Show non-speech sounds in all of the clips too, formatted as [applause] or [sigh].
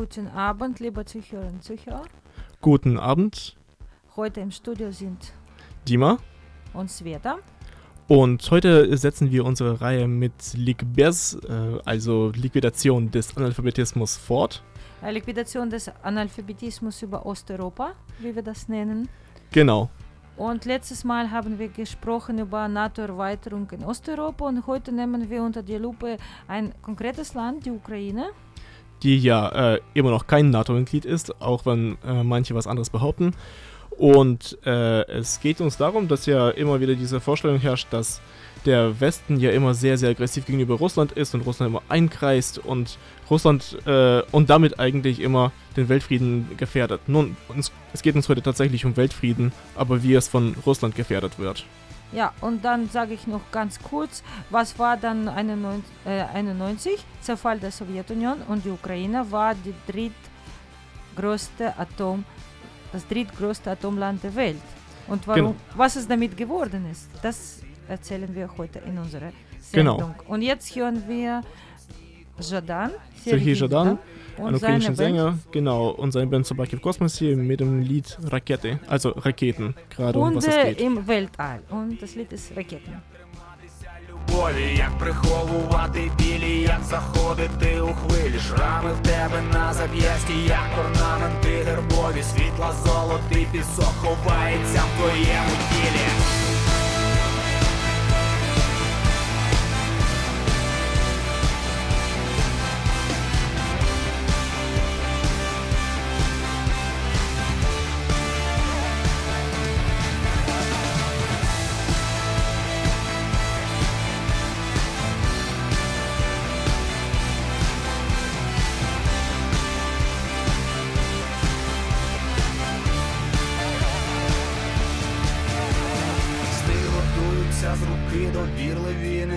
Guten Abend, liebe Zuhörerinnen und Zuhörer. Guten Abend. Heute im Studio sind Dima und Sveta. Und heute setzen wir unsere Reihe mit Liquibers, äh, also Liquidation des Analphabetismus fort. Liquidation des Analphabetismus über Osteuropa, wie wir das nennen. Genau. Und letztes Mal haben wir gesprochen über NATO-Erweiterung in Osteuropa und heute nehmen wir unter die Lupe ein konkretes Land, die Ukraine die ja äh, immer noch kein NATO-Mitglied ist, auch wenn äh, manche was anderes behaupten. Und äh, es geht uns darum, dass ja immer wieder diese Vorstellung herrscht, dass der Westen ja immer sehr, sehr aggressiv gegenüber Russland ist und Russland immer einkreist und Russland äh, und damit eigentlich immer den Weltfrieden gefährdet. Nun, es geht uns heute tatsächlich um Weltfrieden, aber wie es von Russland gefährdet wird. Ja, und dann sage ich noch ganz kurz, was war dann 91, äh, 91, Zerfall der Sowjetunion und die Ukraine war die drittgrößte Atom, das drittgrößte Atomland der Welt. Und warum, genau. was es damit geworden ist, das erzählen wir heute in unserer genau. Sendung. Genau. Und jetzt hören wir Jadan, Sergei Jadan, ein ukrainischer Sänger, genau, und sein Band Собаки в космосе mit dem Lied Rakete, also Raketen, gerade um was es geht. im Weltall und das Lied ist Raketen. любові, як приховувати білі, як заходити у хвилі, шрами в тебе на зап'ясті, як орнаменти гербові, світла, золотий пісок ховається в твоєму тілі.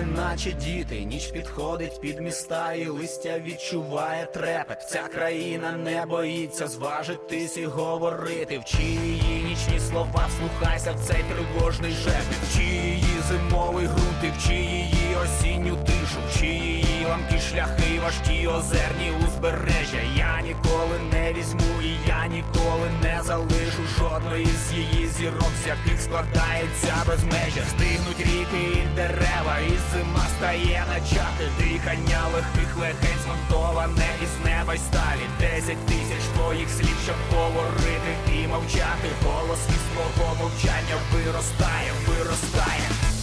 Наче діти, ніч підходить під міста, і листя відчуває трепет. Ця країна не боїться зважитись і говорити. В чиї нічні слова, вслухайся в цей тривожний жепет. В чиї зимовий грунти, в чиї осінню тишу, в її ламкі шляхи, важкі озерні узбережжя. Я ніколи не візьму, і я ніколи не залишу жодної з її зірок, з яких складається безмежя. Стигнуть ріки і дерева, і зима стає начати дихання легких легень змонтоване із неба й сталі Десять тисяч твоїх слів, щоб говорити і мовчати Голос із твого мовчання виростає, виростає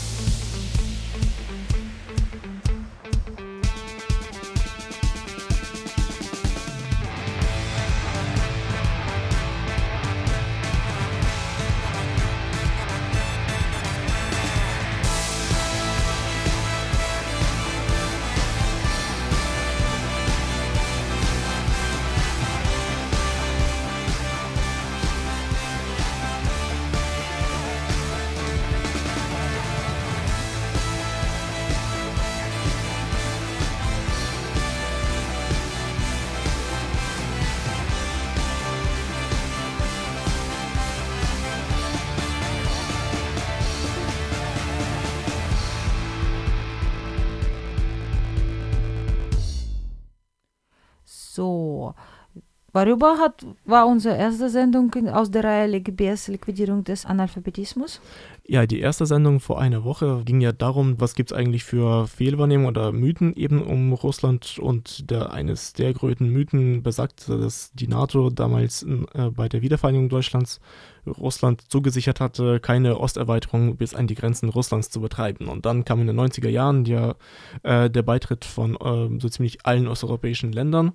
Worüber hat, war unsere erste Sendung aus der Reihe LGBS Liquidierung des Analphabetismus? Ja, die erste Sendung vor einer Woche ging ja darum, was gibt es eigentlich für Fehlwahrnehmungen oder Mythen eben um Russland. Und der, eines der größten Mythen besagt, dass die NATO damals äh, bei der Wiedervereinigung Deutschlands Russland zugesichert hatte, keine Osterweiterung bis an die Grenzen Russlands zu betreiben. Und dann kam in den 90er Jahren ja, äh, der Beitritt von äh, so ziemlich allen osteuropäischen Ländern,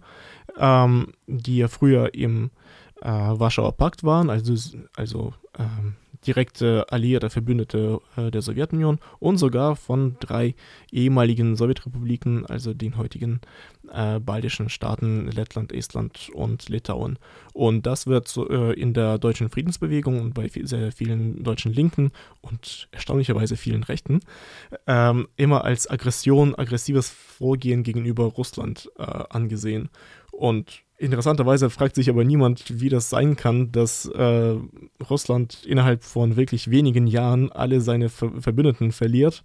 ähm, die ja früher im äh, Warschauer Pakt waren, also, also ähm, direkte Alliierte, Verbündete äh, der Sowjetunion und sogar von drei ehemaligen Sowjetrepubliken, also den heutigen äh, baltischen Staaten Lettland, Estland und Litauen. Und das wird so, äh, in der deutschen Friedensbewegung und bei sehr vielen deutschen Linken und erstaunlicherweise vielen Rechten ähm, immer als Aggression, aggressives Vorgehen gegenüber Russland äh, angesehen. Und Interessanterweise fragt sich aber niemand, wie das sein kann, dass äh, Russland innerhalb von wirklich wenigen Jahren alle seine Ver Verbündeten verliert,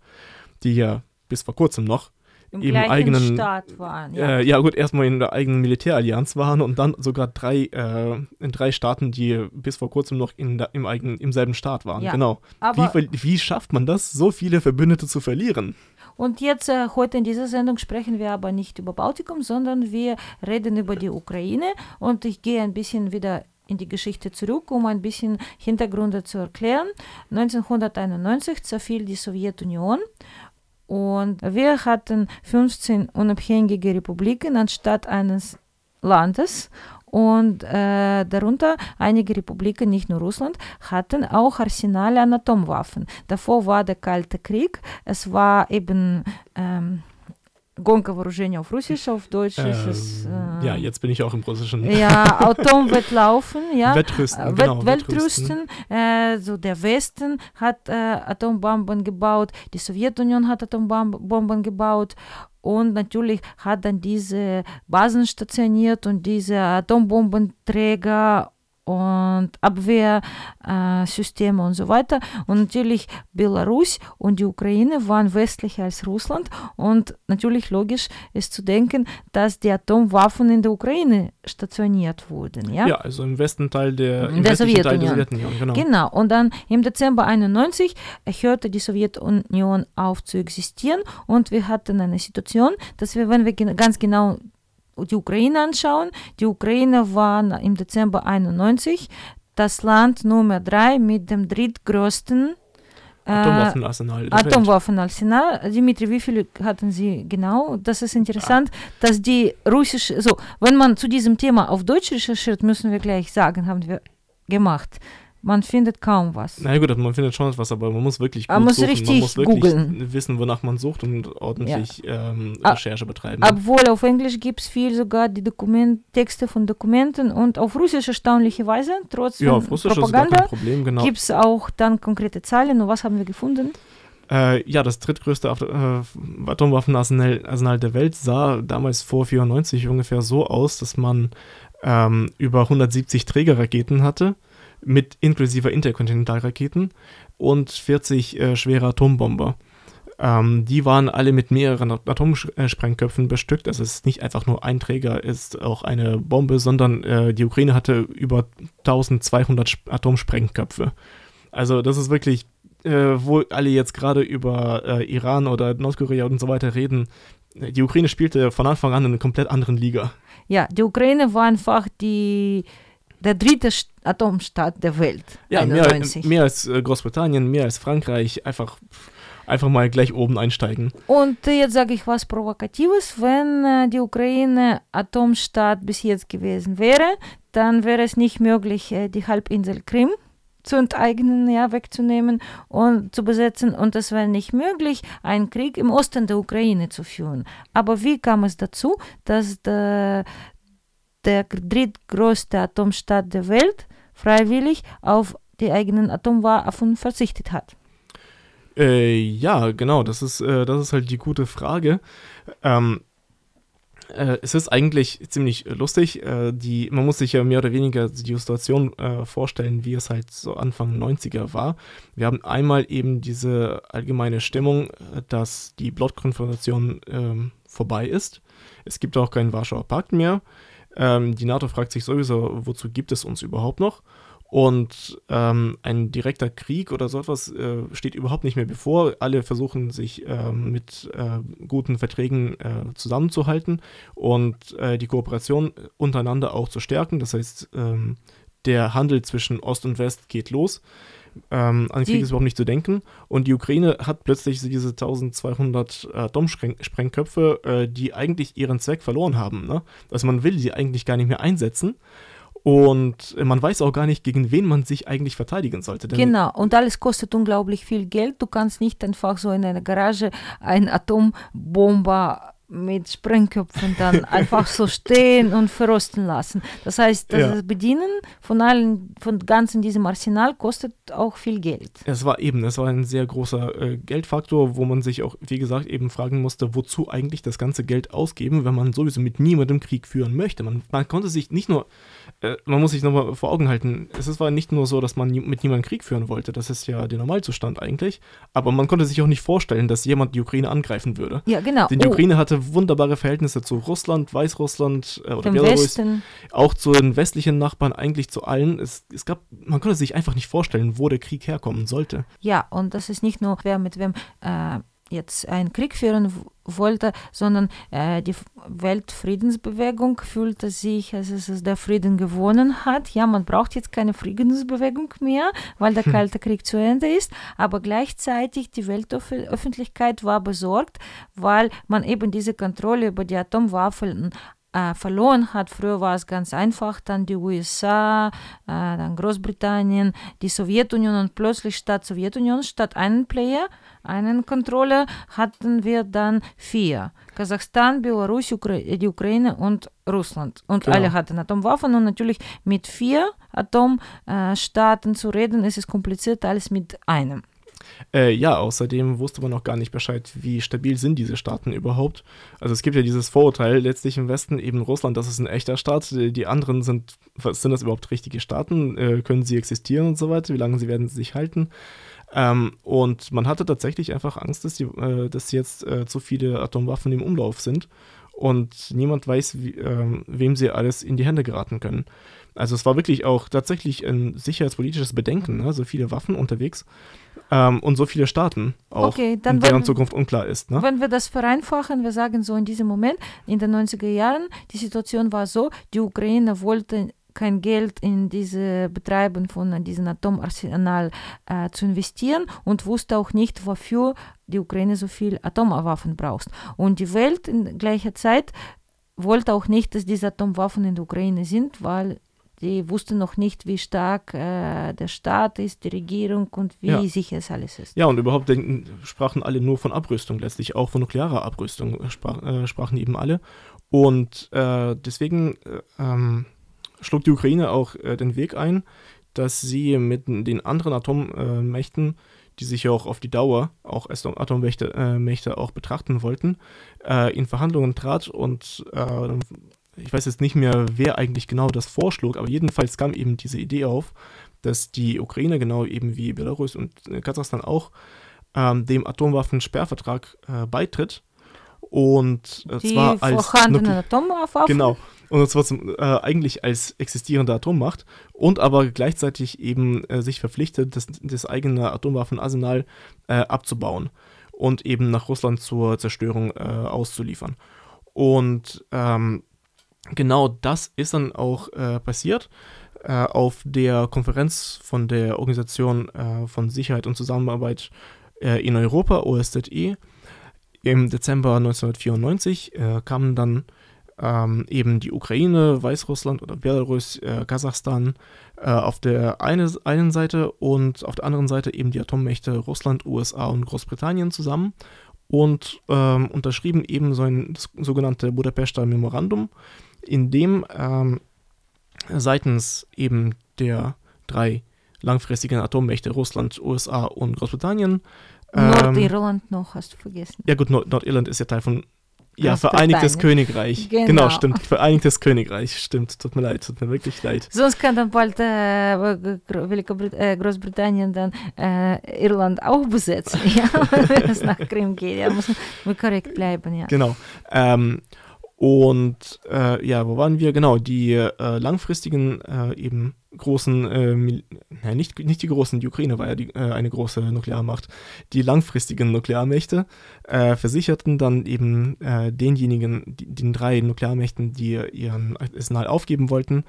die ja bis vor kurzem noch Im im eigenen Staat waren. ja. Äh, ja gut, erstmal in der eigenen Militärallianz waren und dann sogar drei äh, in drei Staaten, die bis vor kurzem noch in der, im eigenen im selben Staat waren. Ja, Genau. Wie, aber- ver- wie schafft man das, so viele Verbündete zu verlieren? Und jetzt, äh, heute in dieser Sendung, sprechen wir aber nicht über Baltikum, sondern wir reden über die Ukraine. Und ich gehe ein bisschen wieder in die Geschichte zurück, um ein bisschen Hintergründe zu erklären. 1991 zerfiel die Sowjetunion. Und wir hatten 15 unabhängige Republiken anstatt eines Landes. Und äh, darunter einige Republiken, nicht nur Russland, hatten auch Arsenale an Atomwaffen. Davor war der Kalte Krieg. Es war eben ähm, Гонка вооружения auf Russisch, auf Deutsch ist es. Ähm, Äh, ja, jetzt bin ich auch im russischen ja, Atomwettlaufen, [laughs] ja. Wettrüsten, Äh, genau, Wett Wettrüsten. Äh, so der Westen hat äh, Atombomben gebaut, die Sowjetunion hat Atombomben gebaut und natürlich hat dann diese Basen stationiert und diese Atombombenträger und Abwehrsysteme Systeme und so weiter. Und natürlich Belarus und die Ukraine waren westlicher als Russland. Und natürlich logisch ist zu denken, dass die Atomwaffen in der Ukraine stationiert wurden. Ja, Ja, also im Westen Teil der, im Der westlichen Teil der Sowjetunion. Sowjetunion, genau. Genau, und dann im Dezember 91 hörte die Sowjetunion auf zu existieren und wir hatten eine Situation, dass wir, wenn wir ganz genau die Ukraine anschauen, die Ukraine war im Dezember 91 das Land Nummer drei mit dem drittgrößten äh, Atomwaffenarsenal Welt. Atomwaffenarsenal. Dimitri, wie viele hatten Sie genau? Das ist interessant, dass die russische, so, wenn man zu diesem Thema auf Deutsch recherchiert, müssen wir gleich sagen, haben wir gemacht. Man findet kaum was. Na ja, gut, man findet schon etwas, aber man muss wirklich gut Man muss suchen. man muss wirklich wissen, wonach man sucht und ordentlich ähm, Ah, Recherche betreiben. Obwohl auf Englisch gibt es viel sogar die Dokument Texte von Dokumenten und auf Russisch erstaunlicherweise, trotz ja, auf Russisch Propaganda, genau. gibt es auch dann konkrete Zahlen. Und was haben wir gefunden? Äh, ja, das drittgrößte äh, Atomwaffenarsenal Arsenal der Welt sah damals vor 94 ungefähr so aus, dass man ähm, über 170 Trägerraketen hatte, mit inklusive Interkontinentalraketen und 40 äh, schwere Atombomber. Ähm, die waren alle mit mehreren At- Atomsprengköpfen bestückt. Das ist nicht einfach nur ein Träger, ist auch eine Bombe, sondern äh, die Ukraine hatte über 1200 Sp- Atomsprengköpfe. Also das ist wirklich, äh, wo alle jetzt gerade über äh, Iran oder Nordkorea und so weiter reden. Die Ukraine spielte von Anfang an in einer komplett anderen Liga. Ja, die Ukraine war einfach die, der dritte St- Atomstaat der Welt. Ja, mehr, 91. mehr als äh, Großbritannien, mehr als Frankreich. Einfach, einfach mal gleich oben einsteigen. Und äh, jetzt sage ich was Provokatives. Wenn äh, die Ukraine Atomstaat bis jetzt gewesen wäre, dann wäre es nicht möglich, die Halbinsel Krim zu enteignen, ja, wegzunehmen und zu besetzen. Und es wäre nicht möglich, einen Krieg im Osten der Ukraine zu führen. Aber wie kam es dazu, dass der, der drittgrößte Atomstaat der Welt freiwillig auf die eigenen Atomwaffen verzichtet hat? Äh, ja, genau, das ist, äh, das ist halt die gute Frage. Ähm, äh, es ist eigentlich ziemlich lustig. Äh, die, man muss sich ja mehr oder weniger die Situation äh, vorstellen, wie es halt so Anfang 90er war. Wir haben einmal eben diese allgemeine Stimmung, äh, dass die Blockkonfrontation ähm, vorbei ist. Es gibt auch keinen Warschauer Pakt mehr. Ähm, die NATO fragt sich sowieso, wozu gibt es uns überhaupt noch? Und ähm, ein direkter Krieg oder so etwas äh, steht überhaupt nicht mehr bevor. Alle versuchen sich äh, mit äh, guten Verträgen äh, zusammenzuhalten und äh, die Kooperation untereinander auch zu stärken. Das heißt, ähm, der Handel zwischen Ost und West geht los. Ähm, an Krieg Die- ist überhaupt nicht zu denken. Und die Ukraine hat plötzlich diese 1200 äh, Atomsprengköpfe, äh, die eigentlich ihren Zweck verloren haben. Ne? Also man will sie eigentlich gar nicht mehr einsetzen. Und man weiß auch gar nicht, gegen wen man sich eigentlich verteidigen sollte. Denn Genau, und alles kostet unglaublich viel Geld. Du kannst nicht einfach so in einer Garage eine Atombombe mit Sprengköpfen dann [laughs] einfach so stehen und verrosten lassen. Das heißt, das Ja. Bedienen von allen, von ganzen diesem Arsenal kostet auch viel Geld. Es war eben, es war ein sehr großer äh, Geldfaktor, wo man sich auch, wie gesagt, eben fragen musste, wozu eigentlich das ganze Geld ausgeben, wenn man sowieso mit niemandem Krieg führen möchte. Man, man konnte sich nicht nur, äh, man muss sich nochmal vor Augen halten, es war nicht nur so, dass man nie, mit niemandem Krieg führen wollte, das ist ja der Normalzustand eigentlich, aber man konnte sich auch nicht vorstellen, dass jemand die Ukraine angreifen würde. Ja, genau. Denn die Oh, Ukraine hatte wunderbare Verhältnisse zu Russland, Weißrussland äh, oder Belarus Westen. auch zu den westlichen Nachbarn, eigentlich zu allen. Es, es gab, man konnte sich einfach nicht vorstellen, wo der Krieg herkommen sollte. Ja, und das ist nicht nur, wer mit wem äh, jetzt einen Krieg führen wollte, sondern äh, die Weltfriedensbewegung fühlte sich, als es es der Frieden gewonnen hat. Ja, man braucht jetzt keine Friedensbewegung mehr, weil der Kalte Krieg zu Ende ist, aber gleichzeitig die Weltöffentlichkeit war besorgt, weil man eben diese Kontrolle über die Atomwaffen äh, verloren hat. Früher war es ganz einfach, dann die USA, äh, dann Großbritannien, die Sowjetunion und plötzlich statt Sowjetunion, statt einen Player, einen Controller, hatten wir dann vier. Kasachstan, Belarus, Ukra die Ukraine und Russland. Und Genau. alle hatten Atomwaffen und natürlich mit vier Atomstaaten zu reden, ist es komplizierter als mit einem. Äh, ja, außerdem wusste man auch gar nicht Bescheid, wie stabil sind diese Staaten überhaupt. Also es gibt ja dieses Vorurteil letztlich im Westen, eben Russland, das ist ein echter Staat. Die die anderen sind, was sind das überhaupt richtige Staaten? Äh, können sie existieren und so weiter? Wie lange sie werden sie sich halten? Ähm, und man hatte tatsächlich einfach Angst, dass, die, äh, dass jetzt äh, zu viele Atomwaffen im Umlauf sind und niemand weiß, wie, ähm, wem sie alles in die Hände geraten können. Also es war wirklich auch tatsächlich ein sicherheitspolitisches Bedenken, ne? so viele Waffen unterwegs ähm, und so viele Staaten auch, Okay, dann deren wollen- Zukunft unklar ist. Ne? Wenn wir das vereinfachen, wir sagen so in diesem Moment, in den 90er Jahren, die Situation war so, die Ukraine wollte kein Geld in diese Betreiben von diesem Atomarsenal äh, zu investieren und wusste auch nicht, wofür die Ukraine so viel Atomwaffen braucht. Und die Welt in gleicher Zeit wollte auch nicht, dass diese Atomwaffen in der Ukraine sind, weil die wussten noch nicht, wie stark äh, der Staat ist, die Regierung und wie Ja. sicher es alles ist. Ja, und überhaupt denken, sprachen alle nur von Abrüstung, letztlich auch von nuklearer Abrüstung äh, sprach, äh, sprachen eben alle. Und äh, deswegen äh, ähm, schlug die Ukraine auch äh, den Weg ein, dass sie mit den anderen Atommächten, die sich ja auch auf die Dauer auch als Atommächte äh, auch betrachten wollten, äh, in Verhandlungen trat und äh, ich weiß jetzt nicht mehr, wer eigentlich genau das vorschlug, aber jedenfalls kam eben diese Idee auf, dass die Ukraine genau eben wie Belarus und äh, Kasachstan auch ähm, dem Atomwaffensperrvertrag äh, beitritt. Und äh, Die zwar als vorhandenen Atomwaffen Genau. Und zwar zum, äh, eigentlich als existierende Atommacht und aber gleichzeitig eben äh, sich verpflichtet, das, das eigene Atomwaffenarsenal äh, abzubauen und eben nach Russland zur Zerstörung auszuliefern. Und ähm, genau das ist dann auch äh, passiert. Äh, auf der Konferenz von der Organisation äh, von Sicherheit und Zusammenarbeit äh, in Europa, OSZE, im Dezember 1994 äh, kamen dann ähm, eben die Ukraine, Weißrussland oder Belarus, äh, Kasachstan äh, auf der eine, einen Seite und auf der anderen Seite eben die Atommächte Russland, USA und Großbritannien zusammen und ähm, unterschrieben eben so ein das sogenannte Budapester Memorandum, in dem ähm, seitens eben der drei langfristigen Atommächte Russland, USA und Großbritannien. Ähm, Nordirland noch, hast du vergessen. Ja gut, Nord Nordirland ist ja Teil von ja, Vereinigtes Königreich. Genau. genau. stimmt. Vereinigtes Königreich, stimmt. Tut mir leid, tut mir wirklich leid. Sonst kann dann bald äh, äh Großbritannien dann äh, Irland auch besetzen, [laughs] ja? wenn es nach Krim geht. Ja, muss man korrekt bleiben, ja. Genau. Ähm, und äh, ja, wo waren wir? Genau, die äh, langfristigen äh, eben großen, äh, ja, nicht, nicht die großen, die Ukraine war ja die, äh, eine große Nuklearmacht, die langfristigen Nuklearmächte äh, versicherten dann eben denjenigen, die, den drei Nuklearmächten, die ihren Arsenal aufgeben wollten,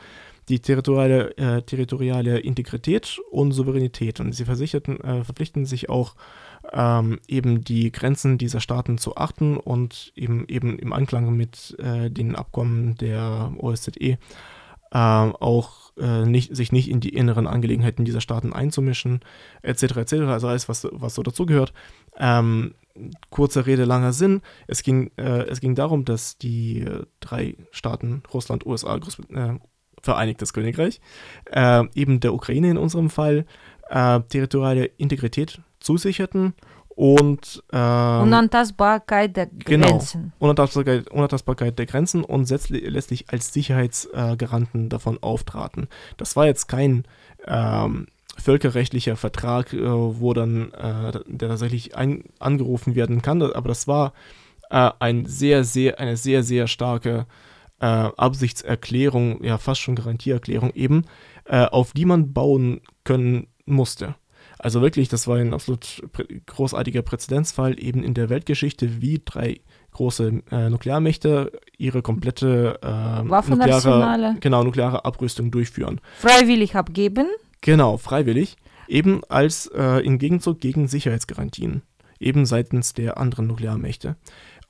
die territoriale, territoriale Integrität und Souveränität. Und sie versicherten, verpflichten sich auch ähm, eben die Grenzen dieser Staaten zu achten und eben, eben im Anklang mit äh, den Abkommen der OSZE äh, auch äh, nicht, sich nicht in die inneren Angelegenheiten dieser Staaten einzumischen, etc. etc. Also alles, was, was so dazugehört. Ähm, kurze Rede, langer Sinn. Es ging, äh, es ging darum, dass die drei Staaten, Russland, USA, Groß äh, Vereinigtes Königreich, äh, eben der Ukraine in unserem Fall, territoriale Integrität zusicherten und ähm, Unantastbarkeit der genau, Grenzen. Genau, Unantastbarkeit, Unantastbarkeit der Grenzen und letztlich als Sicherheitsgaranten äh, davon auftraten. Das war jetzt kein ähm, völkerrechtlicher Vertrag, äh, wo dann äh, der tatsächlich ein, angerufen werden kann, aber das war äh, ein sehr, sehr, eine sehr, sehr starke äh, Absichtserklärung, ja fast schon Garantieerklärung eben, äh, auf die man bauen können musste. Also wirklich, das war ein absolut großartiger Präzedenzfall eben in der Weltgeschichte, wie drei große äh, Nuklearmächte ihre komplette äh, nukleare, genau, nukleare Abrüstung durchführen. Freiwillig abgeben? Genau, freiwillig. Eben als äh, im Gegenzug gegen Sicherheitsgarantien. Eben seitens der anderen Nuklearmächte.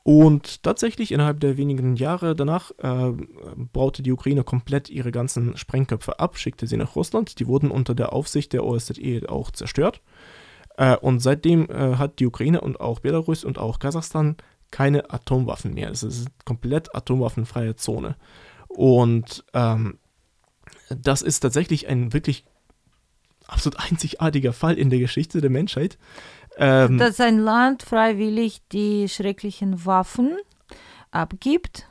Und tatsächlich innerhalb der wenigen Jahre danach äh, baute die Ukraine komplett ihre ganzen Sprengköpfe ab, schickte sie nach Russland. Die wurden unter der Aufsicht der OSZE auch zerstört. Äh, und seitdem äh, hat die Ukraine und auch Belarus und auch Kasachstan keine Atomwaffen mehr. Es ist eine komplett atomwaffenfreie Zone. Und ähm, das ist tatsächlich ein wirklich absolut einzigartiger Fall in der Geschichte der Menschheit. Ähm, dass ein Land freiwillig die schrecklichen Waffen abgibt.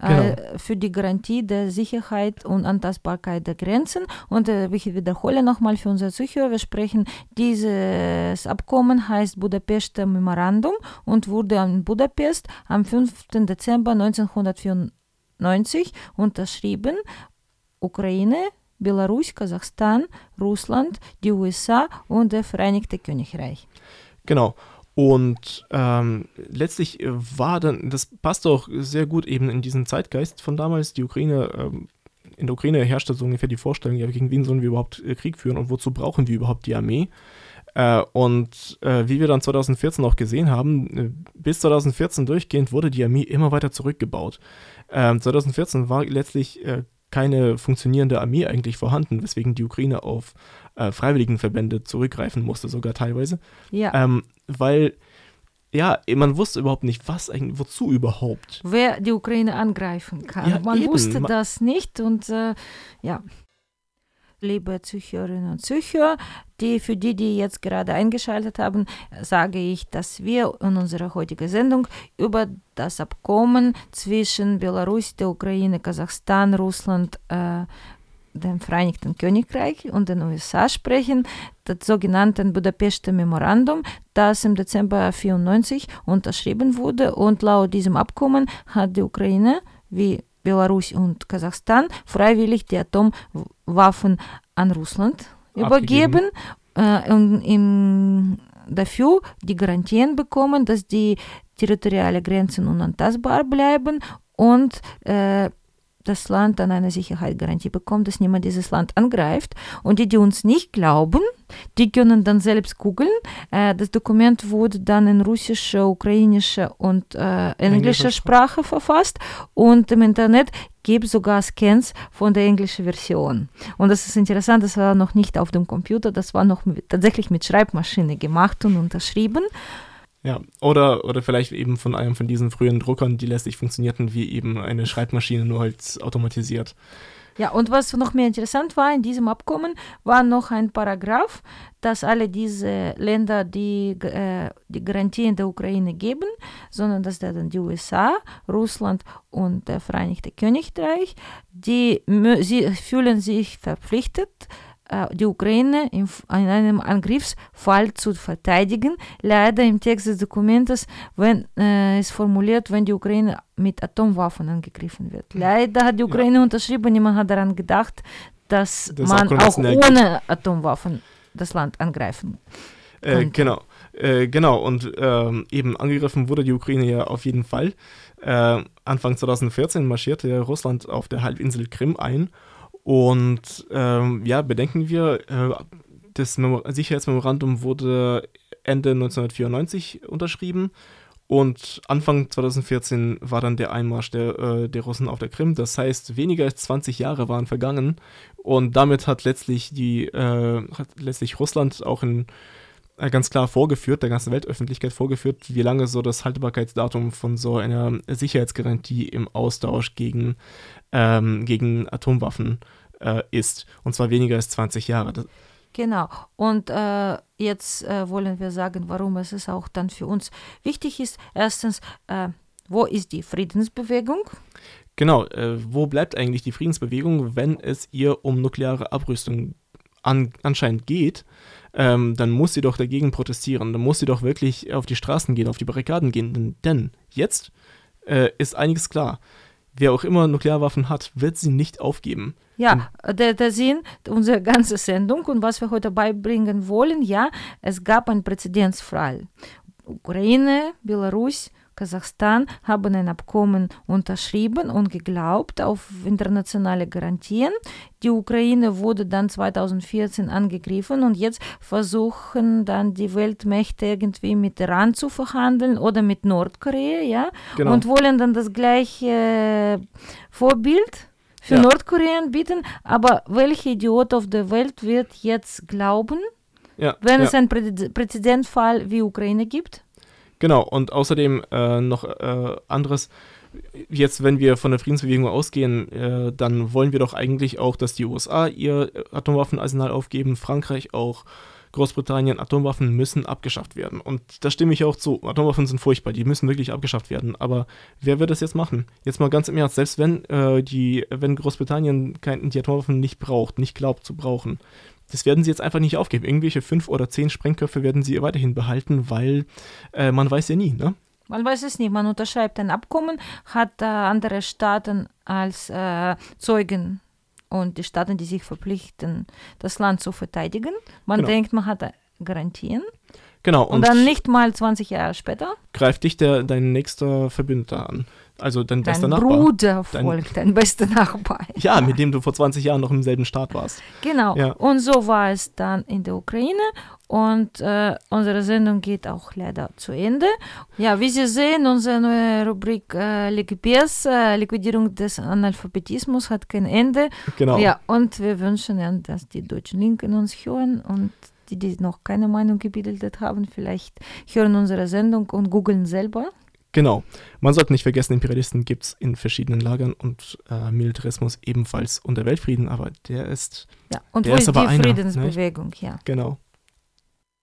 Äh, genau. Äh, für die Garantie der Sicherheit und Antastbarkeit der Grenzen. Und äh, ich wiederhole nochmal für unsere Zuhörer, wir sprechen, dieses Abkommen heißt Budapester Memorandum und wurde in Budapest am 5. Dezember 1994 unterschrieben. Ukraine, Belarus, Kasachstan, Russland, die USA und das Vereinigte Königreich. Genau. Und ähm, letztlich war dann, das passt auch sehr gut eben in diesen Zeitgeist von damals, die Ukraine, ähm, in der Ukraine herrschte so ungefähr die Vorstellung, ja, gegen wen sollen wir überhaupt äh, Krieg führen und wozu brauchen wir überhaupt die Armee? Äh, und äh, wie wir dann 2014 auch gesehen haben, äh, bis 2014 durchgehend wurde die Armee immer weiter zurückgebaut. 2014 ähm, war letztlich äh, keine funktionierende Armee eigentlich vorhanden, weswegen die Ukraine auf äh, Freiwilligenverbände zurückgreifen musste, sogar teilweise. Ja. Ähm, weil, ja, man wusste überhaupt nicht, was eigentlich, wozu überhaupt. Wer die Ukraine angreifen kann. Ja, man eben. wusste das nicht und äh, ja liebe Zuhörerinnen und Zuhörer, die, für die, die jetzt gerade eingeschaltet haben, sage ich, dass wir in unserer heutigen Sendung über das Abkommen zwischen Belarus, der Ukraine, Kasachstan, Russland, äh, dem Vereinigten Königreich und den USA sprechen, das sogenannte Budapester Memorandum, das im Dezember 1994 unterschrieben wurde. Und laut diesem Abkommen hat die Ukraine, wie Belarus und Kasachstan freiwillig die Atomwaffen an Russland übergeben äh, und im, dafür die Garantien bekommen, dass die territorialen Grenzen unantastbar bleiben und äh, das Land dann eine Sicherheitsgarantie bekommt, dass niemand dieses Land angreift. Und die, die uns nicht glauben, die können dann selbst googeln. Äh, das Dokument wurde dann in russischer, ukrainischer und äh, englischer Sprache verfasst und im Internet gibt es sogar Scans von der englischen Version. Und das ist interessant, das war noch nicht auf dem Computer, das war noch mit, tatsächlich mit Schreibmaschine gemacht und unterschrieben. Ja, oder, oder vielleicht eben von einem von diesen frühen Druckern, die lästig funktionierten, wie eben eine Schreibmaschine, nur halt automatisiert. Ja, und was noch mehr interessant war in diesem Abkommen, war noch ein Paragraph, dass alle diese Länder die, äh, die Garantien der Ukraine geben, sondern dass da dann die USA, Russland und der Vereinigte Königreich, die sie fühlen sich verpflichtet, die Ukraine in, in einem Angriffsfall zu verteidigen. Leider im Text des Dokumentes wenn, äh, ist formuliert, wenn die Ukraine mit Atomwaffen angegriffen wird. Leider hat die Ukraine ja. unterschrieben, niemand hat daran gedacht, dass Das man auch auch ohne Atomwaffen das Land angreifen Äh, könnte. genau, äh, genau. Und ähm, eben angegriffen wurde die Ukraine ja auf jeden Fall. Äh, Anfang 2014 marschierte Russland auf der Halbinsel Krim ein. Und ähm, ja, bedenken wir, äh, das Memo Sicherheitsmemorandum wurde Ende 1994 unterschrieben. Und Anfang 2014 war dann der Einmarsch der, äh, der Russen auf der Krim. Das heißt, weniger als 20 Jahre waren vergangen. Und damit hat letztlich die, äh, hat letztlich Russland auch in ganz klar vorgeführt, der ganzen Weltöffentlichkeit vorgeführt, wie lange so das Haltbarkeitsdatum von so einer Sicherheitsgarantie im Austausch gegen, ähm, gegen Atomwaffen äh, ist. Und zwar weniger als 20 Jahre. Das, Genau. Und äh, jetzt äh, wollen wir sagen, warum es ist auch dann für uns wichtig ist. Erstens, äh, wo ist die Friedensbewegung? genau, äh, wo bleibt eigentlich die Friedensbewegung, wenn es ihr um nukleare Abrüstung an, anscheinend geht? Ähm, dann muss sie doch dagegen protestieren. Dann muss sie doch wirklich auf die Straßen gehen, auf die Barrikaden gehen. Denn, denn jetzt äh, ist einiges klar. Wer auch immer Nuklearwaffen hat, wird sie nicht aufgeben. Ja, der, der Sinn unserer ganzen Sendung und was wir heute beibringen wollen, ja, es gab einen Präzedenzfall. Ukraine, Belarus, Kasachstan haben ein Abkommen unterschrieben und geglaubt auf internationale Garantien. Die Ukraine wurde dann 2014 angegriffen und jetzt versuchen dann die Weltmächte irgendwie mit Iran zu verhandeln oder mit Nordkorea, ja, Genau. und wollen dann das gleiche Vorbild für Ja. Nordkorea bieten. Aber welcher Idiot auf der Welt wird jetzt glauben, Ja, wenn ja. es einen Prä Präzedenzfall wie Ukraine gibt? Genau, und außerdem äh, noch äh, anderes. Jetzt, wenn wir von der Friedensbewegung ausgehen, äh, dann wollen wir doch eigentlich auch, dass die USA ihr Atomwaffenarsenal aufgeben, Frankreich auch, Großbritannien, Atomwaffen müssen abgeschafft werden. Und da stimme ich auch zu. Atomwaffen sind furchtbar, die müssen wirklich abgeschafft werden. Aber wer wird das jetzt machen? Jetzt mal ganz im Ernst, selbst wenn äh, die, wenn Großbritannien kein, die Atomwaffen nicht braucht, nicht glaubt zu brauchen, das werden sie jetzt einfach nicht aufgeben. Irgendwelche fünf oder zehn Sprengköpfe werden sie weiterhin behalten, weil äh, man weiß ja nie, ne? Man weiß es nicht. Man unterschreibt ein Abkommen, hat äh, andere Staaten als äh, Zeugen und die Staaten, die sich verpflichten, das Land zu verteidigen. Man Genau. denkt, man hat äh, Garantien. Genau, Und, und, dann nicht mal 20 Jahre später, greift dich der, dein nächster Verbündeter an. Also dein dein bester Nachbar. Bruder Dein- folgt, dein bester Nachbar. [laughs] Ja, mit dem du vor 20 Jahren noch im selben Staat warst. Genau. Ja. Und so war es dann in der Ukraine. Und äh, unsere Sendung geht auch leider zu Ende. Ja, wie Sie sehen, unsere neue Rubrik äh, LGBS, äh, Liquidierung des Analphabetismus, hat kein Ende. Genau. Ja, und wir wünschen dass die deutschen Linken uns hören und die, die noch keine Meinung gebildet haben, vielleicht hören unsere Sendung und googeln selber. Genau. Man sollte nicht vergessen, Imperialisten gibt es in verschiedenen Lagern und äh, Militarismus ebenfalls unter Weltfrieden, aber der ist, Ja, und Der wo ist ist aber die einer, ne? Friedensbewegung? Ja. genau.